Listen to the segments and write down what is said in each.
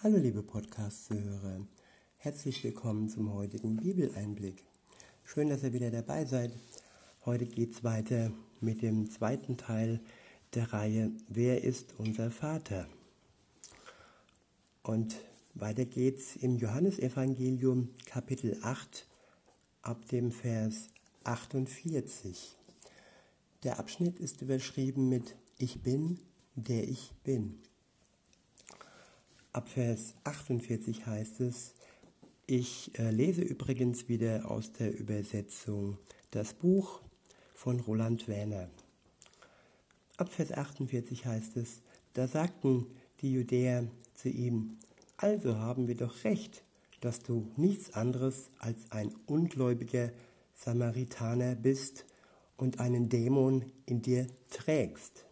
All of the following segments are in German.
Hallo liebe Podcast-Zuhörer, herzlich willkommen zum heutigen Bibeleinblick. Schön, dass ihr wieder dabei seid. Heute geht es weiter mit dem zweiten Teil der Reihe Wer ist unser Vater? Und weiter geht's im Johannesevangelium Kapitel 8 ab dem Vers 48. Der Abschnitt ist überschrieben mit Ich bin, der ich bin. Ab Vers 48 heißt es, ich äh, lese übrigens wieder aus der Übersetzung das Buch von Roland Werner. Ab Vers 48 heißt es, da sagten die Judäer zu ihm, also haben wir doch recht, dass du nichts anderes als ein ungläubiger Samaritaner bist und einen Dämon in dir trägst.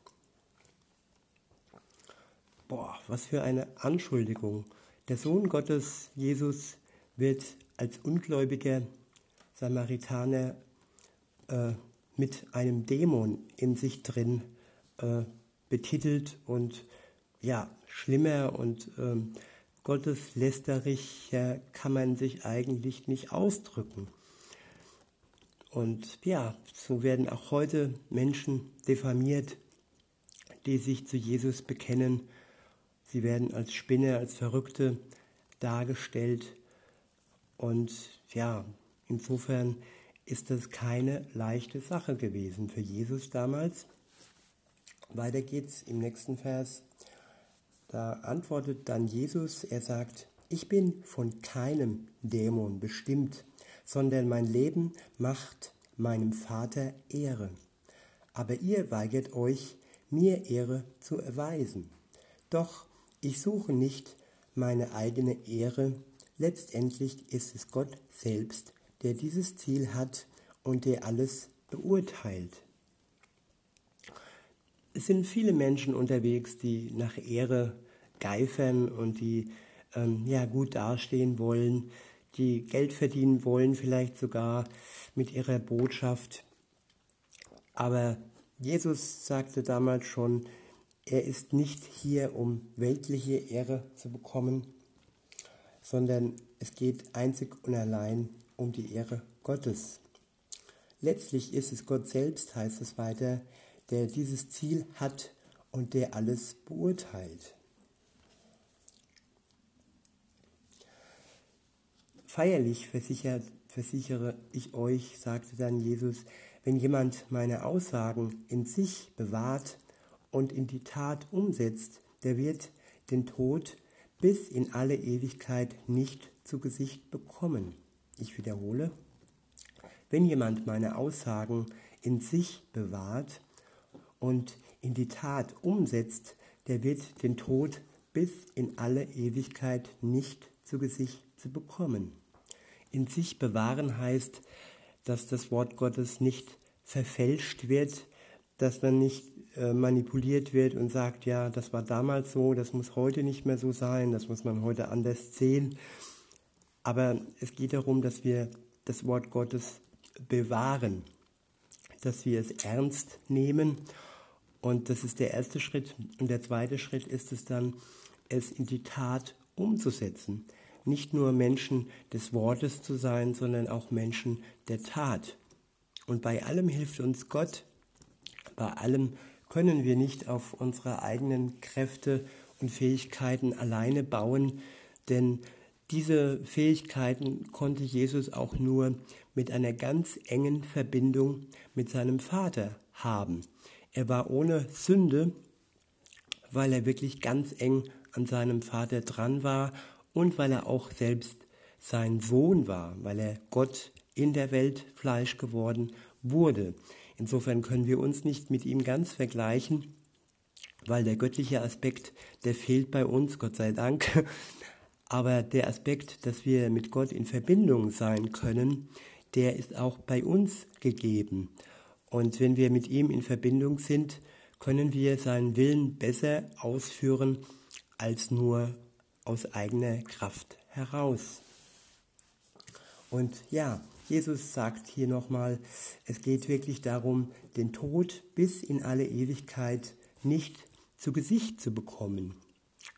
Boah, was für eine Anschuldigung. Der Sohn Gottes, Jesus, wird als ungläubiger Samaritaner äh, mit einem Dämon in sich drin äh, betitelt und ja, schlimmer und ähm, gotteslästeriger kann man sich eigentlich nicht ausdrücken. Und ja, so werden auch heute Menschen diffamiert, die sich zu Jesus bekennen Sie werden als Spinne, als Verrückte dargestellt. Und ja, insofern ist das keine leichte Sache gewesen für Jesus damals. Weiter geht's im nächsten Vers. Da antwortet dann Jesus, er sagt, ich bin von keinem Dämon bestimmt, sondern mein Leben macht meinem Vater Ehre. Aber ihr weigert euch, mir Ehre zu erweisen. Doch ich suche nicht meine eigene Ehre, letztendlich ist es Gott selbst, der dieses Ziel hat und der alles beurteilt. Es sind viele Menschen unterwegs, die nach Ehre geifern und die ähm, ja, gut dastehen wollen, die Geld verdienen wollen, vielleicht sogar mit ihrer Botschaft. Aber Jesus sagte damals schon, er ist nicht hier, um weltliche Ehre zu bekommen, sondern es geht einzig und allein um die Ehre Gottes. Letztlich ist es Gott selbst, heißt es weiter, der dieses Ziel hat und der alles beurteilt. Feierlich versichert, versichere ich euch, sagte dann Jesus, wenn jemand meine Aussagen in sich bewahrt und in die Tat umsetzt, der wird den Tod bis in alle Ewigkeit nicht zu Gesicht bekommen. Ich wiederhole, wenn jemand meine Aussagen in sich bewahrt und in die Tat umsetzt, der wird den Tod bis in alle Ewigkeit nicht zu Gesicht zu bekommen. In sich bewahren heißt, dass das Wort Gottes nicht verfälscht wird, dass man nicht äh, manipuliert wird und sagt, ja, das war damals so, das muss heute nicht mehr so sein, das muss man heute anders sehen. Aber es geht darum, dass wir das Wort Gottes bewahren, dass wir es ernst nehmen. Und das ist der erste Schritt. Und der zweite Schritt ist es dann, es in die Tat umzusetzen. Nicht nur Menschen des Wortes zu sein, sondern auch Menschen der Tat. Und bei allem hilft uns Gott, bei allem können wir nicht auf unsere eigenen Kräfte und Fähigkeiten alleine bauen, denn diese Fähigkeiten konnte Jesus auch nur mit einer ganz engen Verbindung mit seinem Vater haben. Er war ohne Sünde, weil er wirklich ganz eng an seinem Vater dran war und weil er auch selbst sein Sohn war, weil er Gott in der Welt Fleisch geworden wurde. Insofern können wir uns nicht mit ihm ganz vergleichen, weil der göttliche Aspekt, der fehlt bei uns, Gott sei Dank. Aber der Aspekt, dass wir mit Gott in Verbindung sein können, der ist auch bei uns gegeben. Und wenn wir mit ihm in Verbindung sind, können wir seinen Willen besser ausführen als nur aus eigener Kraft heraus. Und ja, Jesus sagt hier nochmal, es geht wirklich darum, den Tod bis in alle Ewigkeit nicht zu Gesicht zu bekommen.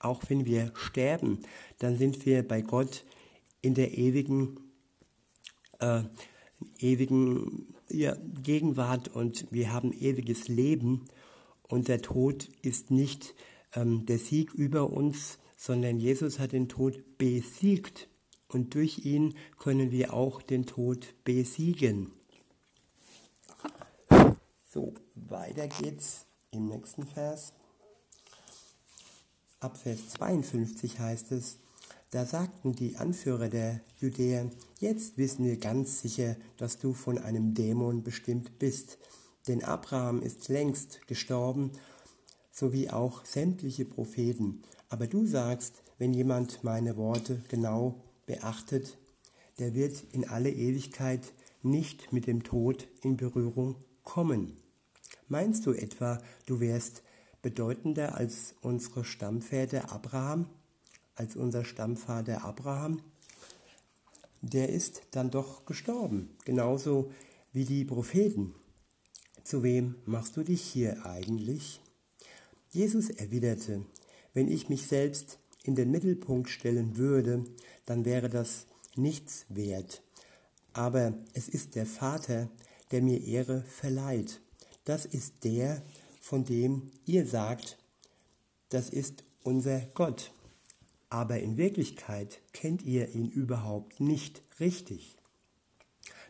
Auch wenn wir sterben, dann sind wir bei Gott in der ewigen, äh, ewigen ja, Gegenwart und wir haben ewiges Leben. Und der Tod ist nicht ähm, der Sieg über uns, sondern Jesus hat den Tod besiegt. Und durch ihn können wir auch den Tod besiegen. So, weiter geht's im nächsten Vers. Ab Vers 52 heißt es, da sagten die Anführer der Judäer, jetzt wissen wir ganz sicher, dass du von einem Dämon bestimmt bist, denn Abraham ist längst gestorben, so wie auch sämtliche Propheten. Aber du sagst, wenn jemand meine Worte genau beachtet, der wird in alle Ewigkeit nicht mit dem Tod in Berührung kommen. Meinst du etwa, du wärst bedeutender als unsere Stammväter Abraham, als unser Stammvater Abraham? Der ist dann doch gestorben, genauso wie die Propheten. Zu wem machst du dich hier eigentlich? Jesus erwiderte, wenn ich mich selbst in den Mittelpunkt stellen würde, dann wäre das nichts wert. Aber es ist der Vater, der mir Ehre verleiht das ist der, von dem ihr sagt, das ist unser Gott. Aber in Wirklichkeit kennt ihr ihn überhaupt nicht richtig.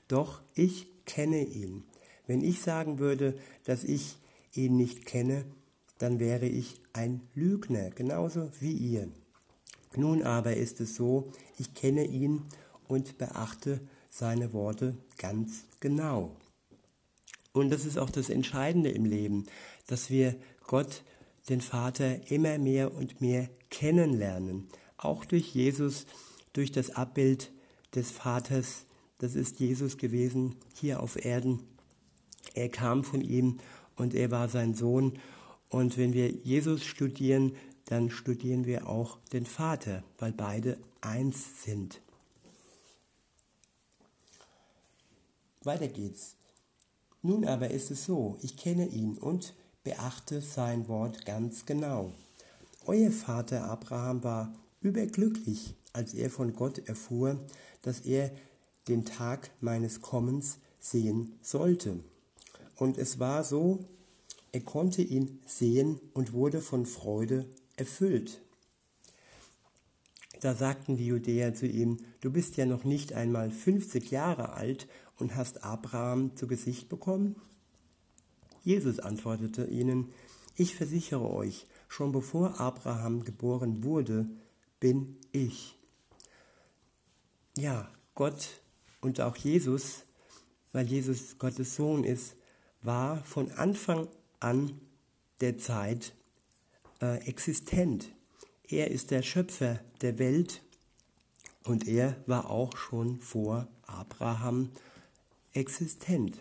Doch ich kenne ihn. Wenn ich sagen würde, dass ich ihn nicht kenne, dann wäre ich ein Lügner, genauso wie ihr. Nun aber ist es so, ich kenne ihn und beachte seine Worte ganz genau. Und das ist auch das Entscheidende im Leben, dass wir Gott, den Vater, immer mehr und mehr kennenlernen. Auch durch Jesus, durch das Abbild des Vaters. Das ist Jesus gewesen hier auf Erden. Er kam von ihm und er war sein Sohn. Und wenn wir Jesus studieren, dann studieren wir auch den Vater, weil beide eins sind. Weiter geht's. Nun aber ist es so, ich kenne ihn und beachte sein Wort ganz genau. Euer Vater Abraham war überglücklich, als er von Gott erfuhr, dass er den Tag meines Kommens sehen sollte. Und es war so, er konnte ihn sehen und wurde von Freude erfüllt. Da sagten die Judäer zu ihm, du bist ja noch nicht einmal 50 Jahre alt und hast Abraham zu Gesicht bekommen? Jesus antwortete ihnen, ich versichere euch, schon bevor Abraham geboren wurde, bin ich. Ja, Gott und auch Jesus, weil Jesus Gottes Sohn ist, war von Anfang an der Zeit äh, existent. Er ist der Schöpfer der Welt und er war auch schon vor Abraham existent.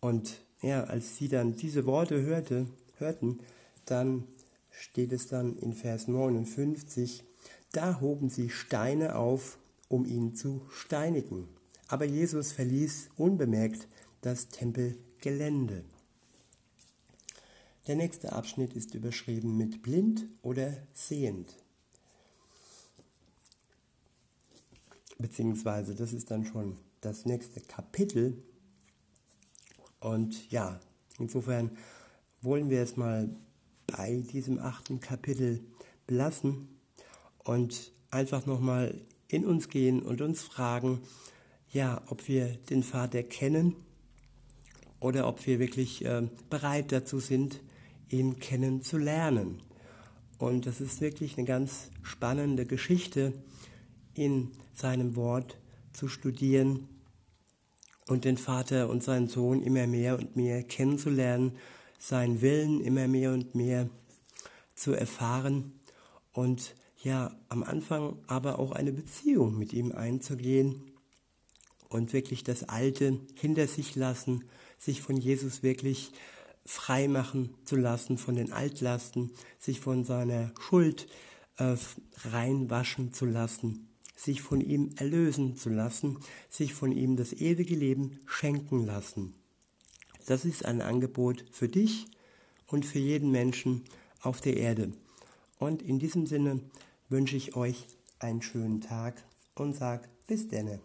Und ja, als sie dann diese Worte hörte, hörten, dann steht es dann in Vers 59, da hoben sie Steine auf, um ihn zu steinigen. Aber Jesus verließ unbemerkt das Tempelgelände. Der nächste Abschnitt ist überschrieben mit blind oder sehend. Beziehungsweise, das ist dann schon das nächste Kapitel. Und ja, insofern wollen wir es mal bei diesem achten Kapitel belassen und einfach nochmal in uns gehen und uns fragen, ja, ob wir den Vater kennen oder ob wir wirklich äh, bereit dazu sind, ihn kennenzulernen. Und das ist wirklich eine ganz spannende Geschichte, in seinem Wort zu studieren und den Vater und seinen Sohn immer mehr und mehr kennenzulernen, seinen Willen immer mehr und mehr zu erfahren und ja, am Anfang aber auch eine Beziehung mit ihm einzugehen und wirklich das Alte hinter sich lassen, sich von Jesus wirklich frei machen zu lassen von den Altlasten, sich von seiner Schuld äh, reinwaschen zu lassen sich von ihm erlösen zu lassen, sich von ihm das ewige Leben schenken lassen. Das ist ein Angebot für dich und für jeden Menschen auf der Erde. Und in diesem Sinne wünsche ich euch einen schönen Tag und sage bis denne.